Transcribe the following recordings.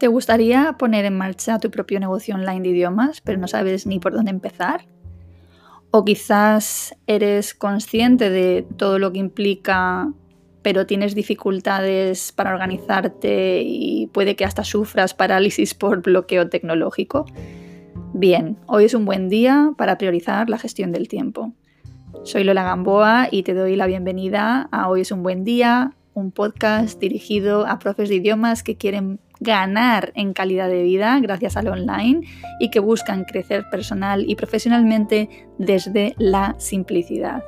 ¿Te gustaría poner en marcha tu propio negocio online de idiomas, pero no sabes ni por dónde empezar? O quizás eres consciente de todo lo que implica, pero tienes dificultades para organizarte y puede que hasta sufras parálisis por bloqueo tecnológico. Bien, hoy es un buen día para priorizar la gestión del tiempo. Soy Lola Gamboa y te doy la bienvenida a Hoy es un buen día, un podcast dirigido a profes de idiomas que quieren ganar en calidad de vida gracias al online y que buscan crecer personal y profesionalmente desde la simplicidad.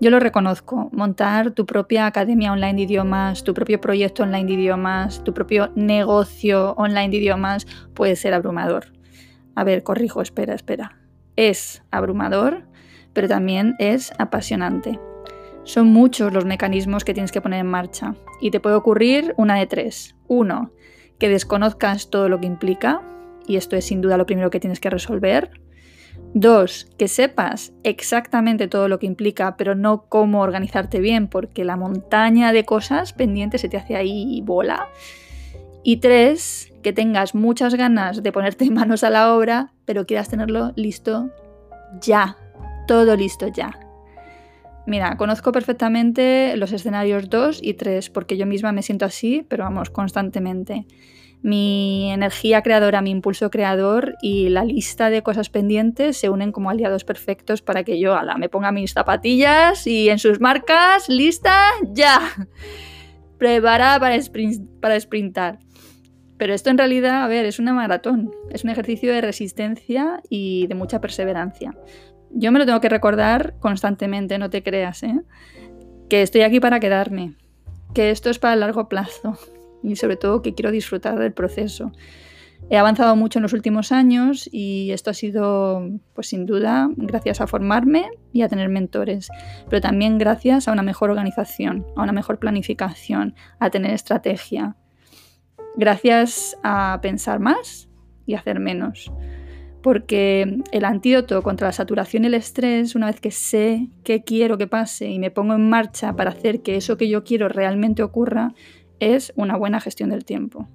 Yo lo reconozco, montar tu propia academia online de idiomas, tu propio proyecto online de idiomas, tu propio negocio online de idiomas puede ser abrumador. A ver, corrijo, espera, espera. Es abrumador, pero también es apasionante. Son muchos los mecanismos que tienes que poner en marcha y te puede ocurrir una de tres. Uno, que desconozcas todo lo que implica, y esto es sin duda lo primero que tienes que resolver. Dos, que sepas exactamente todo lo que implica, pero no cómo organizarte bien, porque la montaña de cosas pendientes se te hace ahí bola. Y tres, que tengas muchas ganas de ponerte manos a la obra, pero quieras tenerlo listo ya, todo listo ya. Mira, conozco perfectamente los escenarios 2 y 3 porque yo misma me siento así, pero vamos, constantemente. Mi energía creadora, mi impulso creador y la lista de cosas pendientes se unen como aliados perfectos para que yo ala, me ponga mis zapatillas y en sus marcas, lista, ya. Preparada para, para sprintar. Pero esto en realidad, a ver, es una maratón, es un ejercicio de resistencia y de mucha perseverancia. Yo me lo tengo que recordar constantemente, no te creas, ¿eh? Que estoy aquí para quedarme, que esto es para el largo plazo y sobre todo que quiero disfrutar del proceso. He avanzado mucho en los últimos años y esto ha sido, pues sin duda, gracias a formarme y a tener mentores, pero también gracias a una mejor organización, a una mejor planificación, a tener estrategia, gracias a pensar más y hacer menos porque el antídoto contra la saturación y el estrés, una vez que sé qué quiero que pase y me pongo en marcha para hacer que eso que yo quiero realmente ocurra, es una buena gestión del tiempo.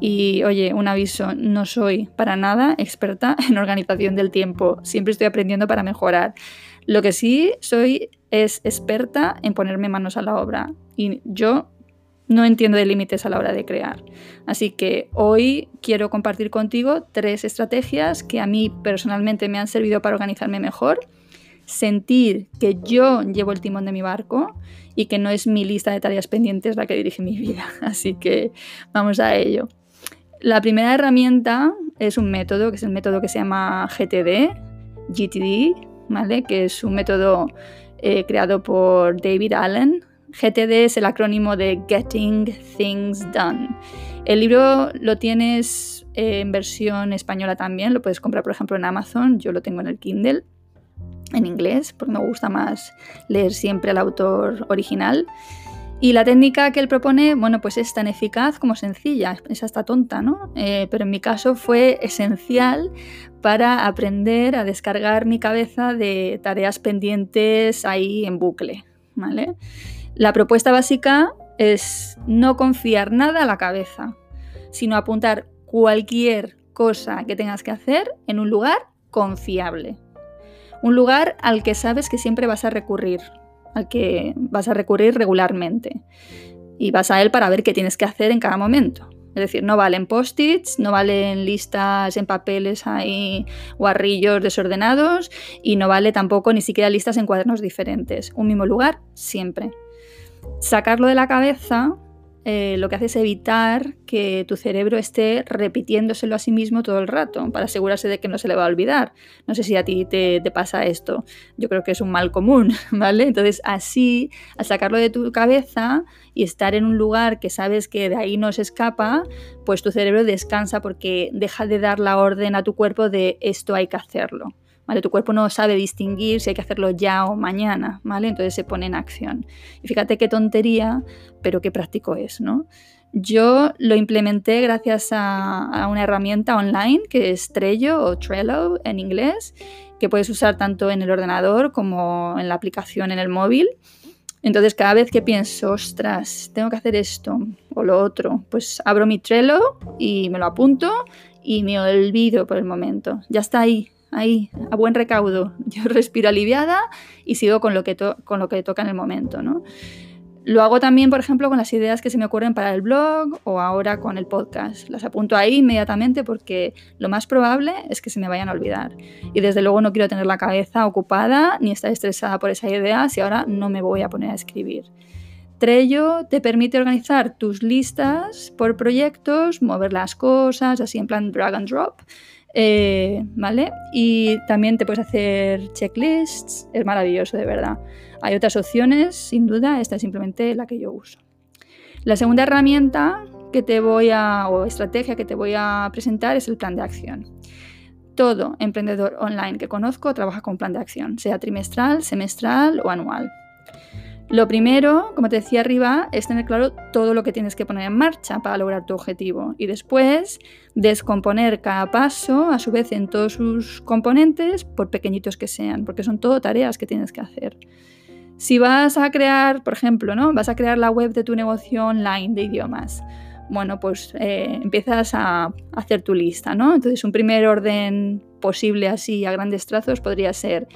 Y oye, un aviso, no soy para nada experta en organización del tiempo, siempre estoy aprendiendo para mejorar. Lo que sí soy es experta en ponerme manos a la obra y yo no entiendo de límites a la hora de crear. Así que hoy quiero compartir contigo tres estrategias que a mí personalmente me han servido para organizarme mejor, sentir que yo llevo el timón de mi barco y que no es mi lista de tareas pendientes la que dirige mi vida. Así que vamos a ello. La primera herramienta es un método, que es el método que se llama GTD, GTD, ¿vale? que es un método eh, creado por David Allen, GTD es el acrónimo de Getting Things Done. El libro lo tienes en versión española también, lo puedes comprar por ejemplo en Amazon, yo lo tengo en el Kindle en inglés porque me gusta más leer siempre al autor original. Y la técnica que él propone, bueno, pues es tan eficaz como sencilla, es hasta tonta, ¿no? Eh, pero en mi caso fue esencial para aprender a descargar mi cabeza de tareas pendientes ahí en bucle, ¿vale? La propuesta básica es no confiar nada a la cabeza, sino apuntar cualquier cosa que tengas que hacer en un lugar confiable. Un lugar al que sabes que siempre vas a recurrir, al que vas a recurrir regularmente. Y vas a él para ver qué tienes que hacer en cada momento. Es decir, no valen post-its, no valen listas en papeles ahí guarrillos desordenados y no vale tampoco ni siquiera listas en cuadernos diferentes. Un mismo lugar siempre sacarlo de la cabeza eh, lo que hace es evitar que tu cerebro esté repitiéndoselo a sí mismo todo el rato para asegurarse de que no se le va a olvidar. No sé si a ti te, te, pasa esto. Yo creo que es un mal común, ¿vale? Entonces así, al sacarlo de tu cabeza y estar en un lugar que sabes que de ahí no se escapa, pues tu cerebro descansa porque deja de dar la orden a tu cuerpo de esto hay que hacerlo. Tu cuerpo no sabe distinguir si hay que hacerlo ya o mañana, ¿vale? Entonces se pone en acción. Y fíjate qué tontería, pero qué práctico es, ¿no? Yo lo implementé gracias a, una herramienta online que es Trello o Trello en inglés, que puedes usar tanto en el ordenador como en la aplicación en el móvil. Entonces, cada vez que pienso, ostras, tengo que hacer esto o lo otro, pues abro mi Trello y me lo apunto y me olvido por el momento. Ya está ahí, ahí, a buen recaudo. Yo respiro aliviada y sigo con lo que, con lo que toca en el momento. ¿no? Lo hago también, por ejemplo, con las ideas que se me ocurren para el blog o ahora con el podcast. Las apunto ahí inmediatamente porque lo más probable es que se me vayan a olvidar. Y desde luego no quiero tener la cabeza ocupada ni estar estresada por esa idea si ahora no me voy a poner a escribir. Trello te permite organizar tus listas por proyectos, mover las cosas, así en plan drag and drop, eh, ¿Vale? Y también te puedes hacer checklists, es maravilloso, de verdad. Hay otras opciones, sin duda, esta es simplemente la que yo uso. La segunda herramienta que te voy a, o estrategia que te voy a presentar es el plan de acción. Todo emprendedor online que conozco trabaja con plan de acción, sea trimestral, semestral o anual. Lo primero, como te decía arriba, es tener claro todo lo que tienes que poner en marcha para lograr tu objetivo y después descomponer cada paso a su vez en todos sus componentes por pequeñitos que sean, porque son todo tareas que tienes que hacer. Si vas a crear, por ejemplo, ¿no? vas a crear la web de tu negocio online de idiomas, bueno, pues eh, empiezas a hacer tu lista, ¿no? Entonces un primer orden posible así a grandes trazos podría ser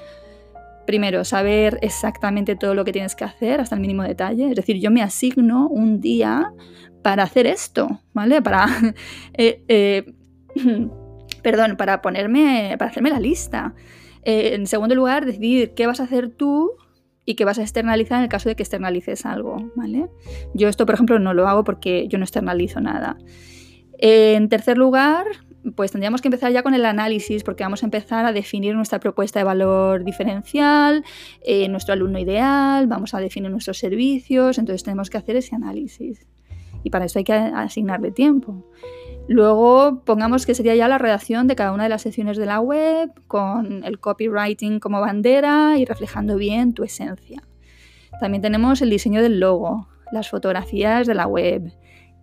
Primero, saber exactamente todo lo que tienes que hacer hasta el mínimo detalle. Es decir, yo me asigno un día para hacer esto, ¿vale? Para, eh, eh, perdón, para ponerme, para hacerme la lista. Eh, en segundo lugar, decidir qué vas a hacer tú y qué vas a externalizar en el caso de que externalices algo, ¿vale? Yo esto, por ejemplo, no lo hago porque yo no externalizo nada. En tercer lugar, pues tendríamos que empezar ya con el análisis porque vamos a empezar a definir nuestra propuesta de valor diferencial, eh, nuestro alumno ideal, vamos a definir nuestros servicios, entonces tenemos que hacer ese análisis. Y para eso hay que asignarle tiempo. Luego pongamos que sería ya la redacción de cada una de las secciones de la web con el copywriting como bandera y reflejando bien tu esencia. También tenemos el diseño del logo, las fotografías de la web,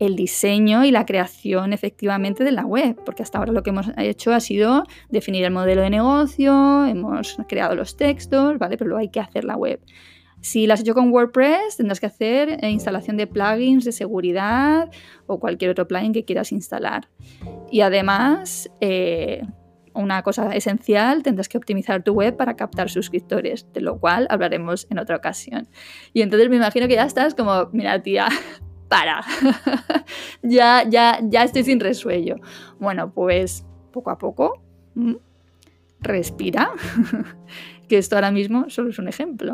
el diseño y la creación efectivamente de la web, porque hasta ahora lo que hemos hecho ha sido definir el modelo de negocio, hemos creado los textos, ¿vale? Pero luego hay que hacer la web. Si la has hecho con WordPress, tendrás que hacer eh, instalación de plugins de seguridad o cualquier otro plugin que quieras instalar. Y además, eh, una cosa esencial, tendrás que optimizar tu web para captar suscriptores, de lo cual hablaremos en otra ocasión. Y entonces me imagino que ya estás como, mira tía, para, ya, ya, ya estoy sin resuello. Bueno, pues poco a poco, respira, que esto ahora mismo solo es un ejemplo.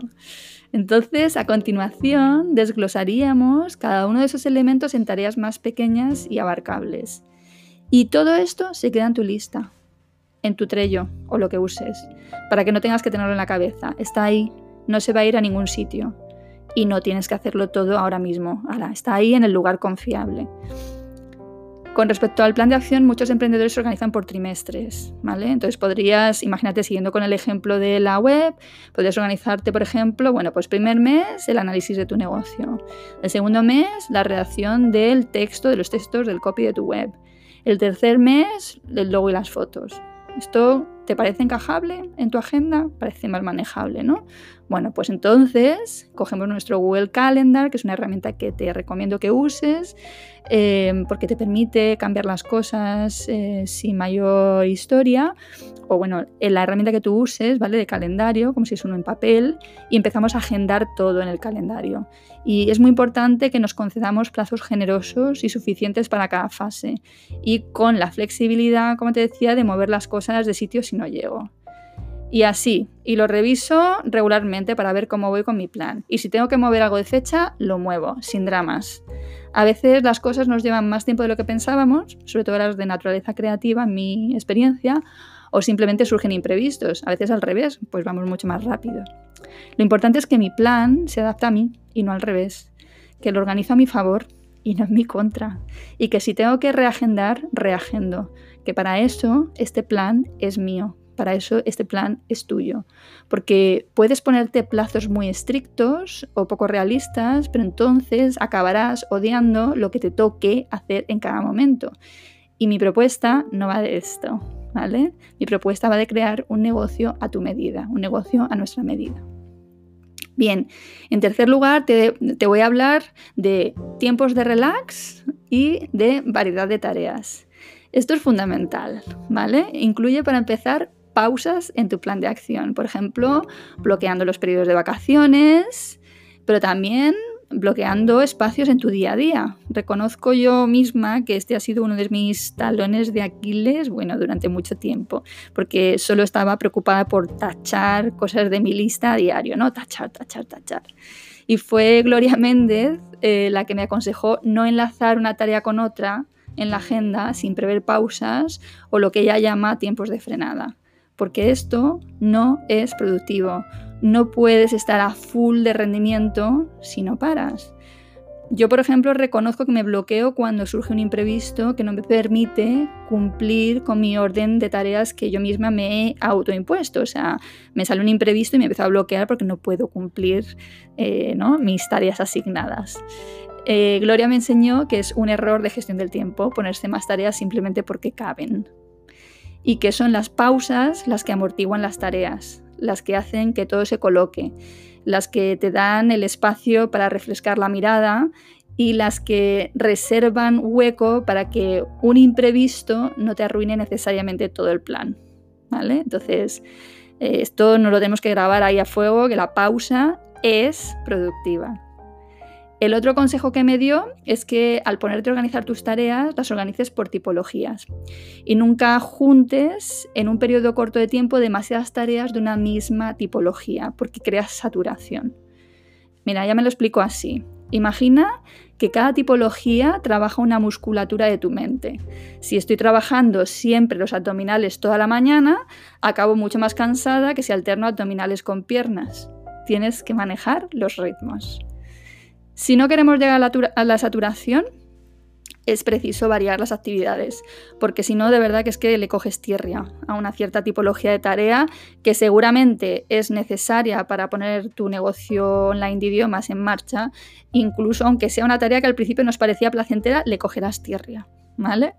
Entonces, a continuación, desglosaríamos cada uno de esos elementos en tareas más pequeñas y abarcables. Y todo esto se queda en tu lista, en tu trello o lo que uses, para que no tengas que tenerlo en la cabeza. Está ahí, no se va a ir a ningún sitio y no tienes que hacerlo todo ahora mismo. Ahora, está ahí en el lugar confiable. Con respecto al plan de acción, muchos emprendedores se organizan por trimestres, ¿vale? Entonces podrías, imagínate, siguiendo con el ejemplo de la web, podrías organizarte, por ejemplo, bueno, pues primer mes el análisis de tu negocio, el segundo mes la redacción del texto, de los textos del copy de tu web, el tercer mes el logo y las fotos. Esto ¿Te parece encajable en tu agenda? Parece más manejable, ¿no? Bueno, pues entonces cogemos nuestro Google Calendar, que es una herramienta que te recomiendo que uses, eh, porque te permite cambiar las cosas eh, sin mayor historia, o bueno, en la herramienta que tú uses, ¿vale? De calendario, como si es uno en papel, y empezamos a agendar todo en el calendario. Y es muy importante que nos concedamos plazos generosos y suficientes para cada fase, y con la flexibilidad, como te decía, de mover las cosas de sitio sin no llego. Y así, y lo reviso regularmente para ver cómo voy con mi plan. Y si tengo que mover algo de fecha, lo muevo, sin dramas. A veces las cosas nos llevan más tiempo de lo que pensábamos, sobre todo las de naturaleza creativa, en mi experiencia, o simplemente surgen imprevistos. A veces al revés, pues vamos mucho más rápido. Lo importante es que mi plan se adapta a mí y no al revés, que lo organizo a mi favor y no en mi contra, y que si tengo que reagendar, reagendo, que para eso este plan es mío, para eso este plan es tuyo. Porque puedes ponerte plazos muy estrictos o poco realistas, pero entonces acabarás odiando lo que te toque hacer en cada momento. Y mi propuesta no va de esto, ¿vale? Mi propuesta va de crear un negocio a tu medida, un negocio a nuestra medida. Bien, en tercer lugar te, te, voy a hablar de tiempos de relax y de variedad de tareas. Esto es fundamental, ¿vale? Incluye para empezar pausas en tu plan de acción. Por ejemplo, bloqueando los periodos de vacaciones, pero también bloqueando espacios en tu día a día. Reconozco yo misma que este ha sido uno de mis talones de Aquiles, bueno, durante mucho tiempo, porque solo estaba preocupada por tachar cosas de mi lista a diario, ¿no? Tachar, tachar, tachar. Y fue Gloria Méndez eh, la que me aconsejó no enlazar una tarea con otra en la agenda sin prever pausas o lo que ella llama tiempos de frenada porque esto no es productivo. No puedes estar a full de rendimiento si no paras. Yo, por ejemplo, reconozco que me bloqueo cuando surge un imprevisto que no me permite cumplir con mi orden de tareas que yo misma me he autoimpuesto. O sea, me sale un imprevisto y me empiezo a bloquear porque no puedo cumplir eh, mis tareas asignadas. Eh, Gloria me enseñó que es un error de gestión del tiempo ponerse más tareas simplemente porque caben y que son las pausas las que amortiguan las tareas, las que hacen que todo se coloque, las que te dan el espacio para refrescar la mirada y las que reservan hueco para que un imprevisto no te arruine necesariamente todo el plan. ¿Vale? Entonces, eh, esto no lo tenemos que grabar ahí a fuego, que la pausa es productiva. El otro consejo que me dio es que al ponerte a organizar tus tareas, las organices por tipologías y nunca juntes en un periodo corto de tiempo demasiadas tareas de una misma tipología, porque creas saturación. Mira, ya me lo explico así. Imagina que cada tipología trabaja una musculatura de tu mente. Si estoy trabajando siempre los abdominales toda la mañana, acabo mucho más cansada que si alterno abdominales con piernas. Tienes que manejar los ritmos. Si no queremos llegar a la, saturación, es preciso variar las actividades, porque si no, de verdad que es que le coges tierra a una cierta tipología de tarea que seguramente es necesaria para poner tu negocio online de idiomas en marcha, incluso aunque sea una tarea que al principio nos parecía placentera, le cogerás tierra, ¿vale?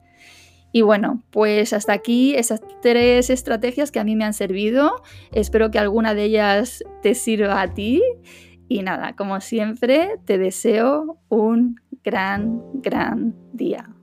Y bueno, pues hasta aquí esas tres estrategias que a mí me han servido. Espero que alguna de ellas te sirva a ti. Y nada, como siempre, te deseo un gran, gran día.